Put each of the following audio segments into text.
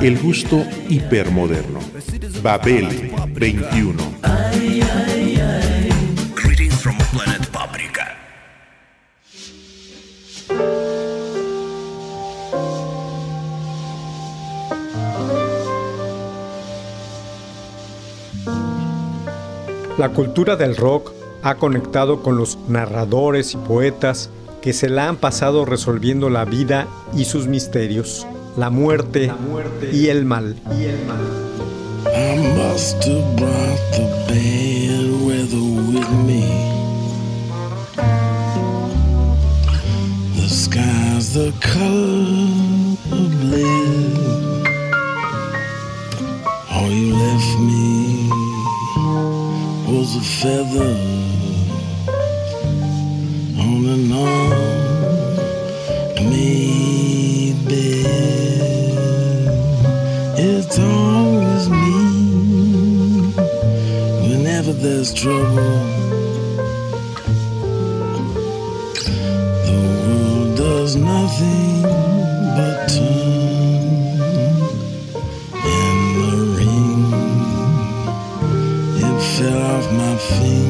El gusto hipermoderno. Babel 21. Greetings from planet Paprika. La cultura del rock ha conectado con los narradores y poetas que se la han pasado resolviendo la vida y sus misterios, la muerte, y, el mal. I must have brought the bad weather with me. The sky's the color of lead. All you left me was a feather on an unmade It's always me whenever there's trouble. The world does nothing but turn and the ring it fell off my finger.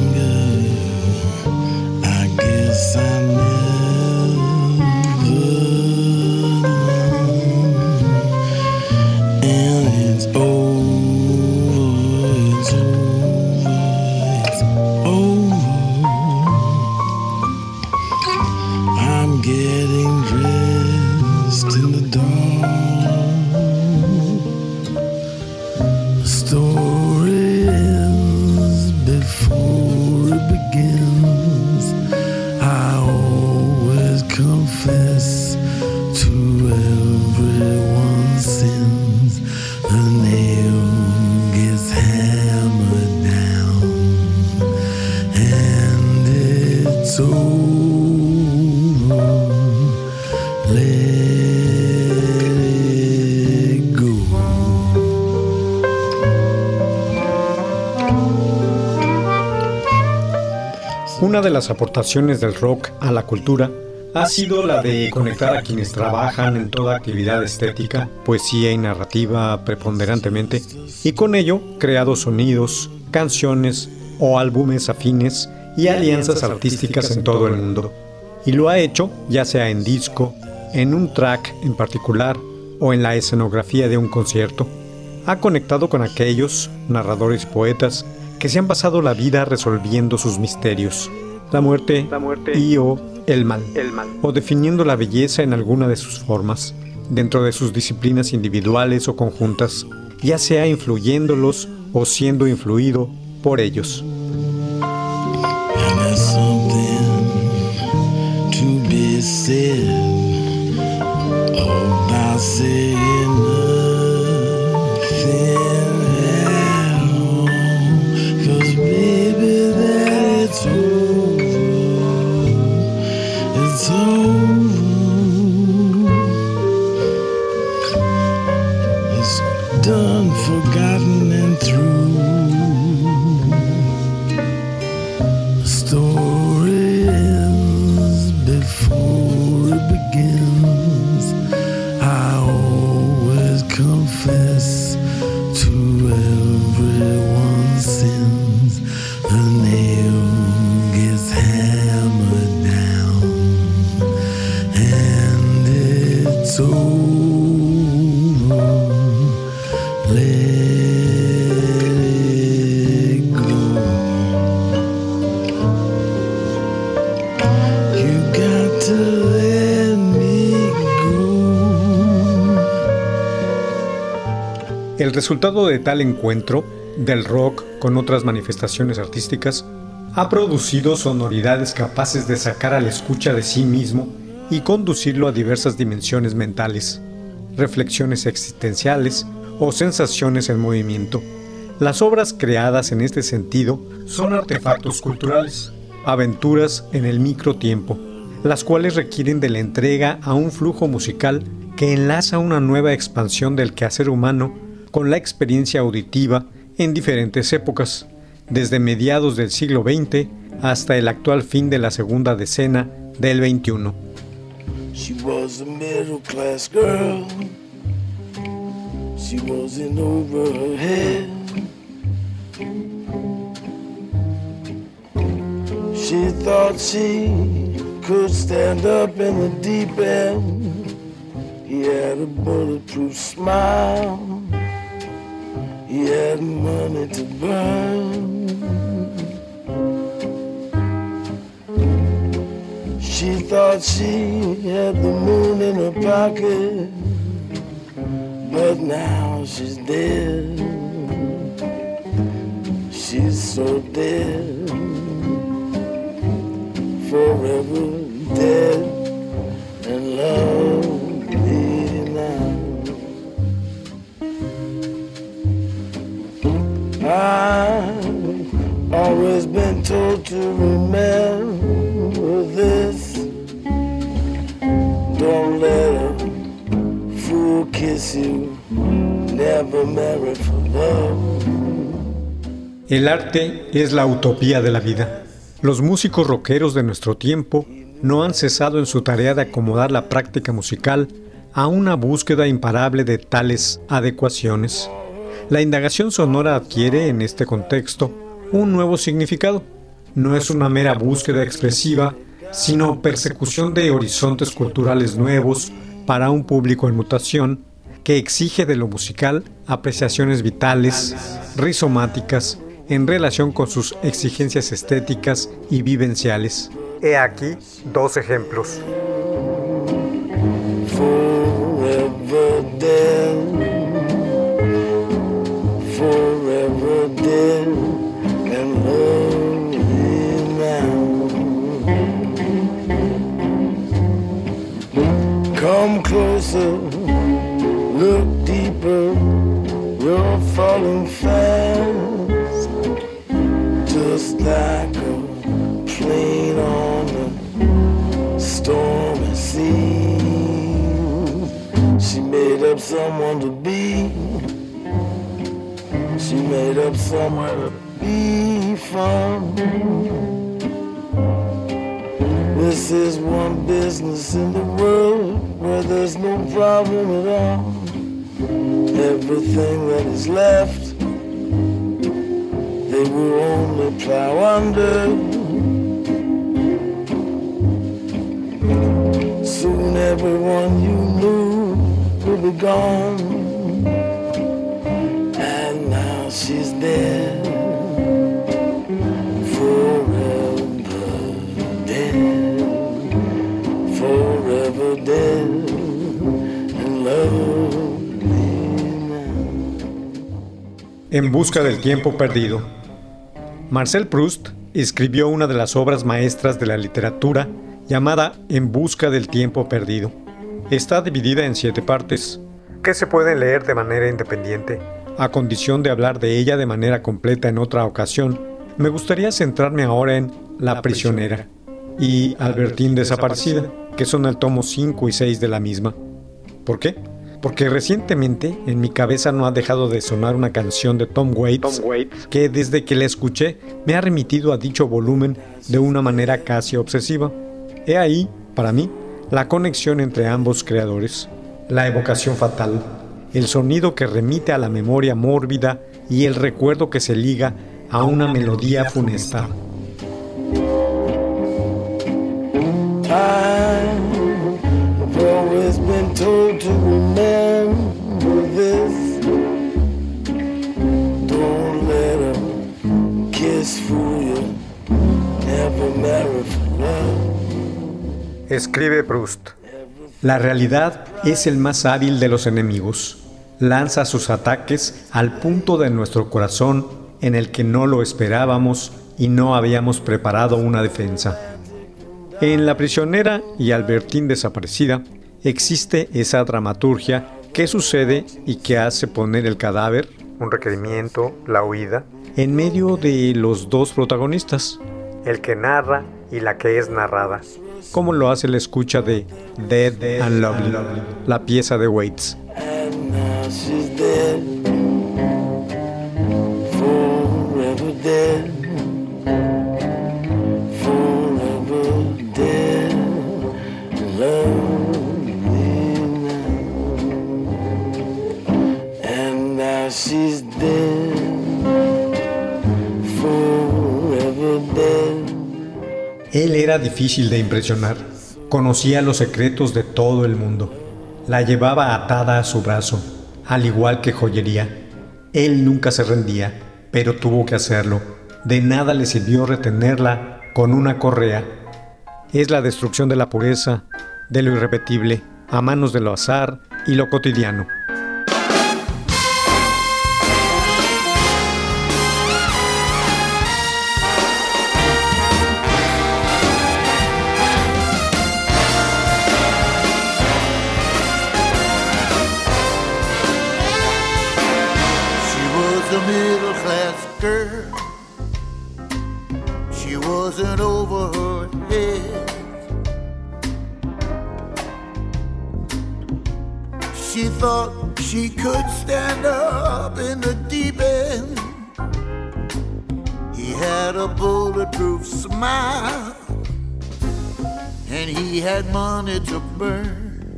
Una de las aportaciones del rock a la cultura ha sido la de conectar a quienes trabajan en toda actividad estética, poesía y narrativa preponderantemente, y con ello creado sonidos, canciones o álbumes afines y alianzas artísticas en todo el mundo. Y lo ha hecho ya sea en disco, en un track en particular o en la escenografía de un concierto. Ha conectado con aquellos narradores y poetas que se han pasado la vida resolviendo sus misterios, la muerte, y o el mal, o definiendo la belleza en alguna de sus formas, dentro de sus disciplinas individuales o conjuntas, ya sea influyéndolos o siendo influido por ellos. And El resultado de tal encuentro, del rock con otras manifestaciones artísticas, ha producido sonoridades capaces de sacar al escucha de sí mismo y conducirlo a diversas dimensiones mentales. reflexiones existenciales o sensaciones en movimiento. Las obras creadas en este sentido son artefactos culturales, aventuras en el microtiempo, las cuales requieren de la entrega a un flujo musical que enlaza una nueva expansión del quehacer humano con la experiencia auditiva en diferentes épocas, desde mediados del siglo XX hasta el actual fin de la segunda decena del XXI. She was a middle class girl. She wasn't over her head. She thought she could stand up in the deep end. He had a bulletproof smile. He had money to burn. She thought she had the moon in her pocket, but now she's dead. She's so dead, forever dead, and lonely El arte es la utopía de la vida. Los músicos rockeros de nuestro tiempo no han cesado en su tarea de acomodar la práctica musical a una búsqueda imparable de tales adecuaciones. La indagación sonora adquiere, en este contexto, un nuevo significado. No es una mera búsqueda expresiva, sino persecución de horizontes culturales nuevos para un público en mutación que exige de lo musical apreciaciones vitales, rizomáticas, en relación con sus exigencias estéticas y vivenciales. He aquí dos ejemplos. Come closer. Look deeper. You're falling fast. Just like a plane on a stormy sea. She made up someone to be. She made up somewhere to be from. This is one business in the world where there's no problem at all. Everything that is left, they will only plow under. Soon everyone you knew will be gone. And now she's dead. En busca del tiempo perdido. Marcel Proust escribió una de las obras maestras de la literatura llamada En busca del tiempo perdido. Está dividida en siete partes, que se pueden leer de manera independiente. A condición de hablar de ella de manera completa en otra ocasión, me gustaría centrarme ahora en La prisionera y Albertín desaparecida, que son el tomo 5 y 6 de la misma. ¿Por qué? Porque recientemente en mi cabeza no ha dejado de sonar una canción de Tom Waits, que desde que la escuché me ha remitido a dicho volumen de una manera casi obsesiva. He ahí, para mí, la conexión entre ambos creadores, la evocación fatal, el sonido que remite a la memoria mórbida y el recuerdo que se liga a una melodía funesta. I've let kiss you. Never marry for love. Escribe Proust. La realidad es el más hábil de los enemigos. Lanza sus ataques al punto de nuestro corazón en el que no lo esperábamos y no habíamos preparado una defensa. En La prisionera y Albertín desaparecida existe esa dramaturgia ¿Qué sucede y qué hace poner el cadáver, un requerimiento, la huida, en medio de los dos protagonistas? El que narra y la que es narrada. Como lo hace la escucha de Dead and Lovely, la pieza de Waits. And now she's dead. Forever dead. Él era difícil de impresionar. Conocía los secretos de todo el mundo. La llevaba atada a su brazo, al igual que joyería. Él nunca se rendía, pero tuvo que hacerlo. De nada le sirvió retenerla con una correa. Es la destrucción de la pureza, de lo irrepetible, a manos de lo azar y lo cotidiano. Thought she could stand up in the deep end. He had a bulletproof smile, and he had money to burn.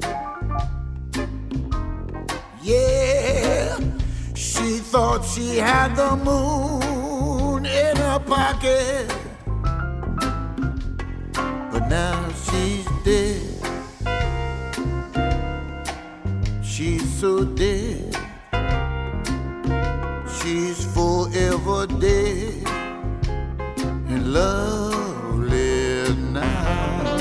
Yeah, she thought she had the moon in her pocket. But now she's dead. She's so dead. She's forever dead and lovely now.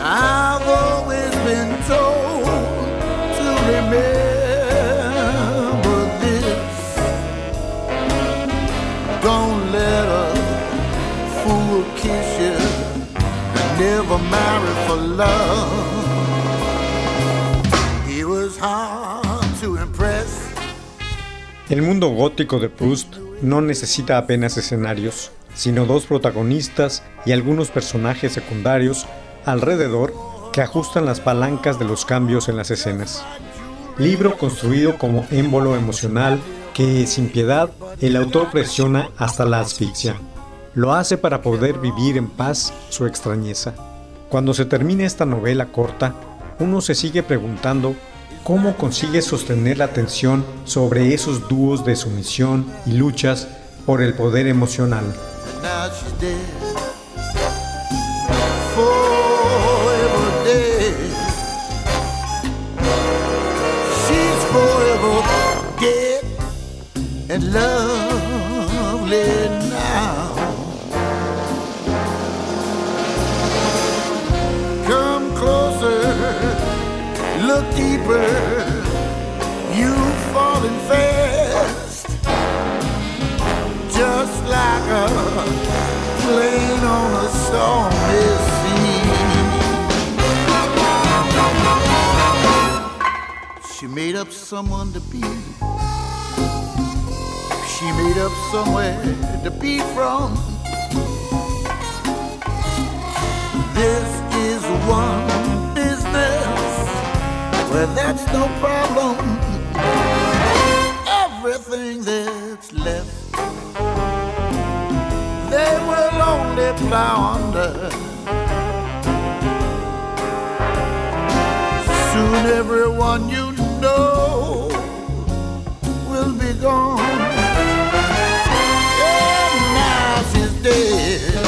I've always been told to remember this. Don't let a fool kiss you and never marry El mundo gótico de Proust no necesita apenas escenarios, sino dos protagonistas y algunos personajes secundarios alrededor que ajustan las palancas de los cambios en las escenas. Libro construido como émbolo emocional que, sin piedad, el autor presiona hasta la asfixia. Lo hace para poder vivir en paz su extrañeza. Cuando se termina esta novela corta, uno se sigue preguntando cómo consigue sostener la atención sobre esos dúos de sumisión y luchas por el poder emocional. Just like a plane on a stormy sea. She made up someone to be. She made up somewhere to be from. This is one business where that's no problem. Everything that's left plow under. Soon everyone you know will be gone. And now she's dead.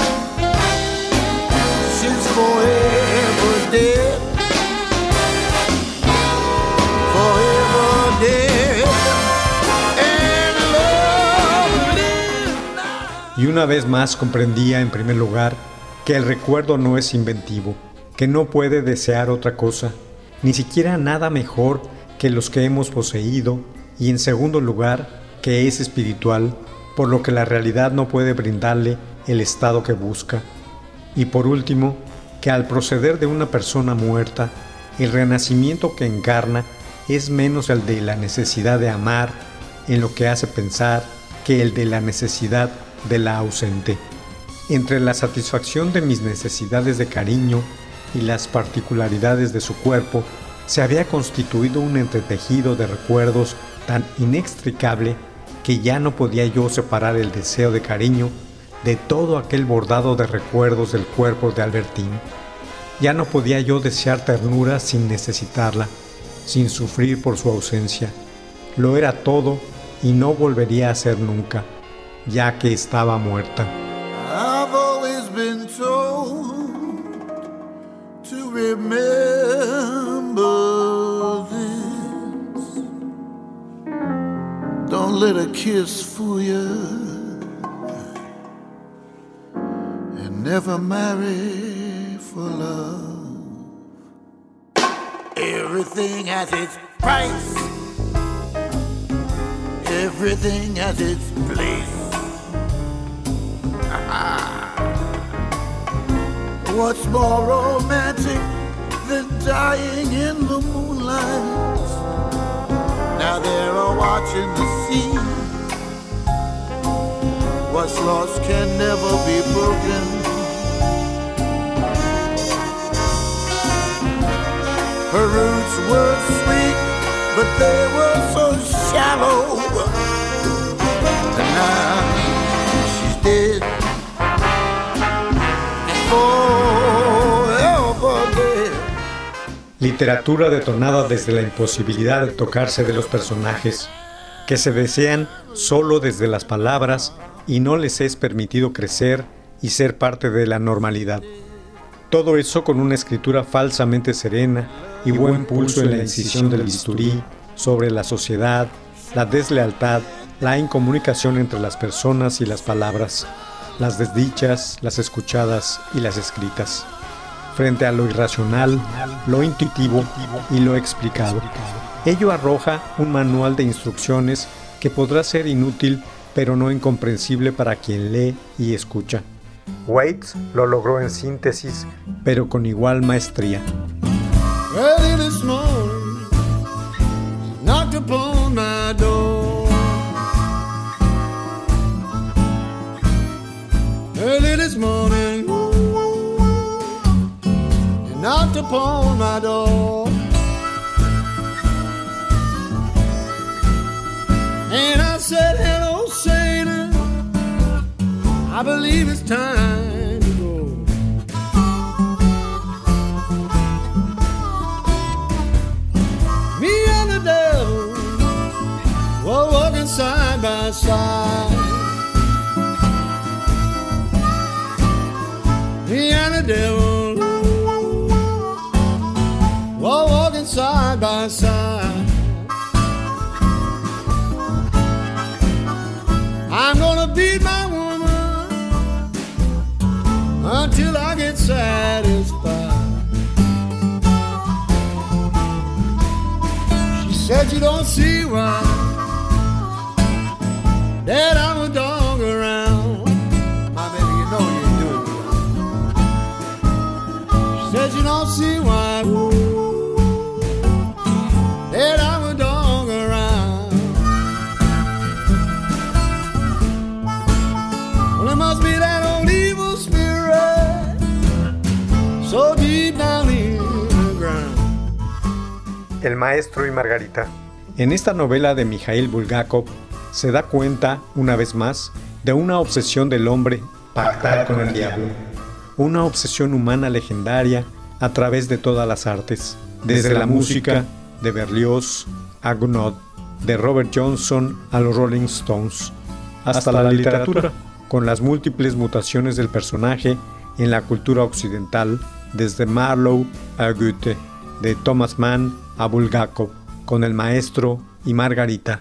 She's forever dead. Y una vez más comprendía en primer lugar que el recuerdo no es inventivo, que no puede desear otra cosa, ni siquiera nada mejor que los que hemos poseído, y en segundo lugar, que es espiritual, por lo que la realidad no puede brindarle el estado que busca. Y por último, que al proceder de una persona muerta, el renacimiento que encarna es menos el de la necesidad de amar en lo que hace pensar que el de la necesidad de la ausente. Entre la satisfacción de mis necesidades de cariño y las particularidades de su cuerpo, se había constituido un entretejido de recuerdos tan inextricable que ya no podía yo separar el deseo de cariño de todo aquel bordado de recuerdos del cuerpo de Albertín. Ya no podía yo desear ternura sin necesitarla, sin sufrir por su ausencia. Lo era todo y no volvería a ser nunca, ya que estaba muerta. I've always been told to remember this. Don't let a kiss fool you. And never marry for love. Everything has its price. Everything has its place. What's more romantic than dying in the moonlight? Now they're all watching the sea. What's lost can never be broken. Her roots were sweet, but they were so shallow. And now she's dead. Forever Literatura detonada desde la imposibilidad de tocarse de los personajes, que se desean solo desde las palabras y no les es permitido crecer y ser parte de la normalidad. Todo eso con una escritura falsamente serena y buen pulso en la incisión del bisturí sobre la sociedad, la deslealtad, la incomunicación entre las personas y las palabras, las desdichas, las escuchadas y las escritas, frente a lo irracional, lo intuitivo y lo explicado. Ello arroja un manual de instrucciones que podrá ser inútil pero no incomprensible para quien lee y escucha. Waits lo logró en síntesis, pero con igual maestría. Knocked upon my door. And I said, Hello, Satan. I believe it's time to go. Me and the devil were walking side by side. Me and the devil side by side. I'm gonna beat my woman until I get satisfied. She said you don't see why that I'm a dog around. My baby, you know you ain't doing. She said you don't see why El maestro y Margarita. En esta novela de Mikhail Bulgakov se da cuenta, una vez más, de una obsesión del hombre pactar con el diablo. Una obsesión humana legendaria a través de todas las artes, desde la música, de Berlioz a Gounod, de Robert Johnson a los Rolling Stones, hasta la literatura, con las múltiples mutaciones del personaje en la cultura occidental, desde Marlowe a Goethe, de Thomas Mann a Bulgakov, con el maestro y Margarita.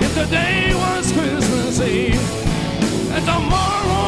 If today was Christmas Eve, and tomorrow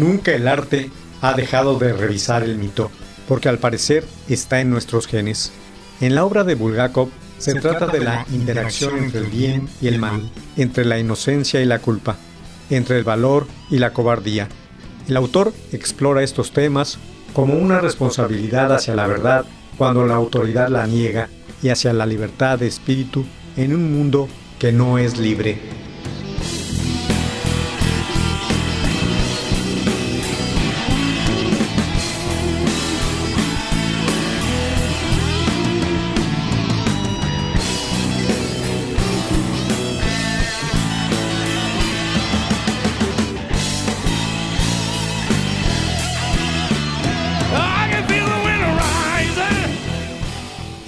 Nunca el arte ha dejado de revisar el mito, porque al parecer está en nuestros genes. En la obra de Bulgakov se trata de la interacción entre el bien y el mal, entre la inocencia y la culpa, entre el valor y la cobardía. El autor explora estos temas como una responsabilidad hacia la verdad cuando la autoridad la niega y hacia la libertad de espíritu en un mundo que no es libre.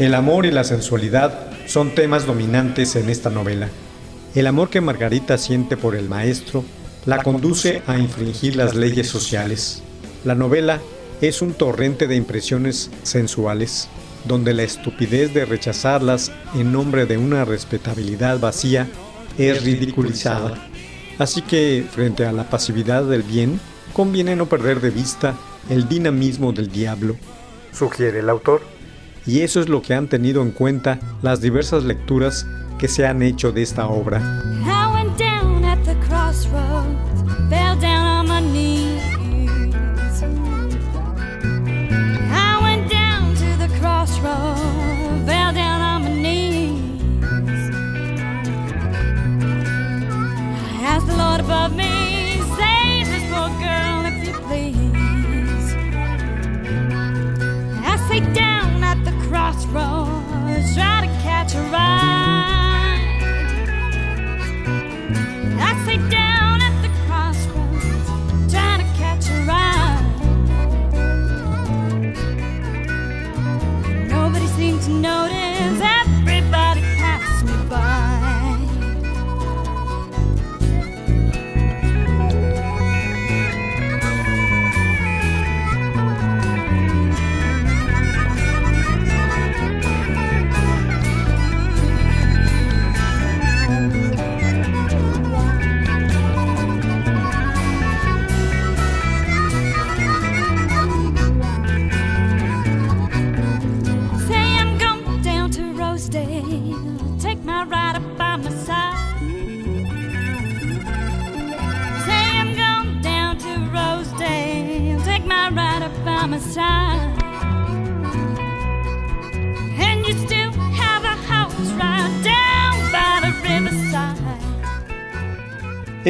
El amor y la sensualidad son temas dominantes en esta novela. El amor que Margarita siente por el maestro la conduce a infringir las leyes sociales. La novela es un torrente de impresiones sensuales, donde la estupidez de rechazarlas en nombre de una respetabilidad vacía es ridiculizada. Así que, frente a la pasividad del bien, conviene no perder de vista el dinamismo del diablo, sugiere el autor. Y eso es lo que han tenido en cuenta las diversas lecturas que se han hecho de esta obra.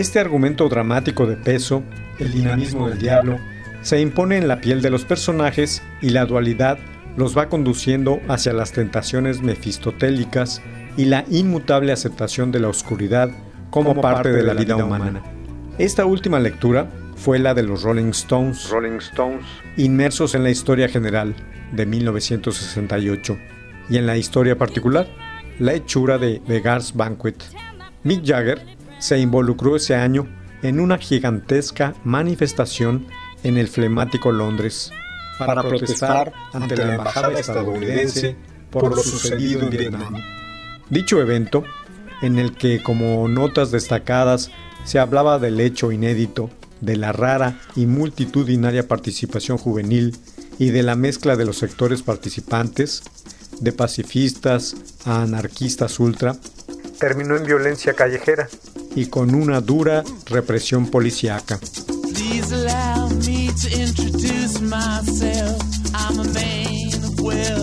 Este argumento dramático de peso, el dinamismo del diablo, se impone en la piel de los personajes y la dualidad los va conduciendo hacia las tentaciones mefistotélicas y la inmutable aceptación de la oscuridad como parte de la vida humana. Esta última lectura fue la de los Rolling Stones, inmersos en la historia general de 1968 y en la historia particular, la hechura de Beggars Banquet. Mick Jagger se involucró ese año en una gigantesca manifestación en el flemático Londres para protestar ante la embajada estadounidense por lo sucedido en Vietnam. Dicho evento, en el que como notas destacadas se hablaba del hecho inédito de la rara y multitudinaria participación juvenil y de la mezcla de los sectores participantes, de pacifistas a anarquistas ultra, terminó en violencia callejera y con una dura represión policíaca. Please allow me to introduce myself. I'm a man of wealth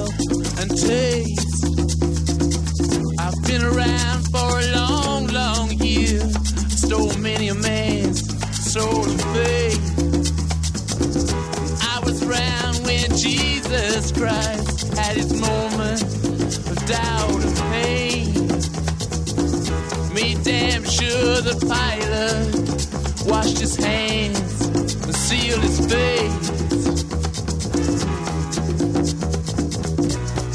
his hands and seal his face.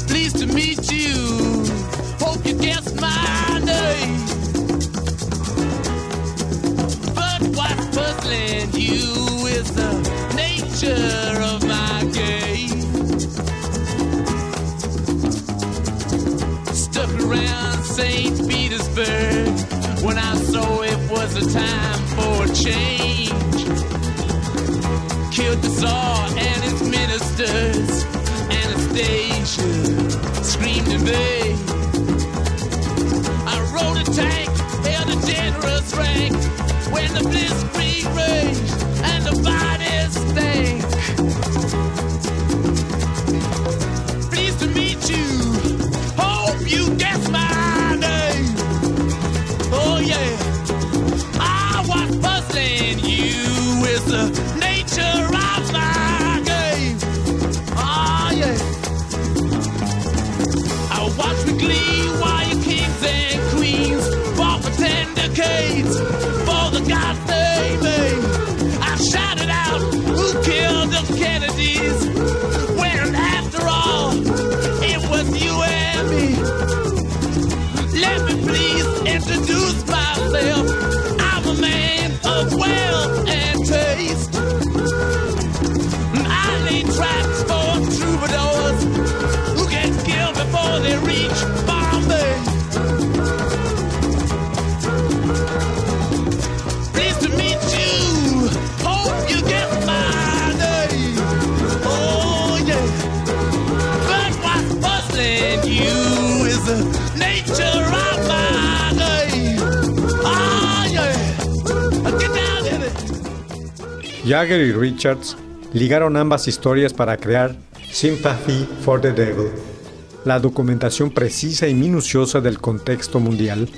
Pleased to meet you. Hope you guessed my name. But what's puzzling you is the nature of my game. Stuck around St. Petersburg when I saw it was a time for change. Jagger y Richards ligaron ambas historias para crear Sympathy for the Devil, la documentación precisa y minuciosa del contexto mundial,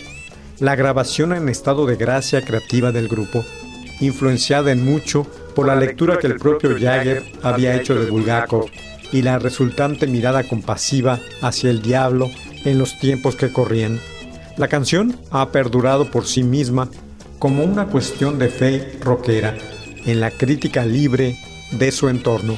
la grabación en estado de gracia creativa del grupo, influenciada en mucho por la lectura que el propio Jagger había hecho de Bulgakov y la resultante mirada compasiva hacia el diablo en los tiempos que corrían. La canción ha perdurado por sí misma como una cuestión de fe rockera en la crítica libre de su entorno.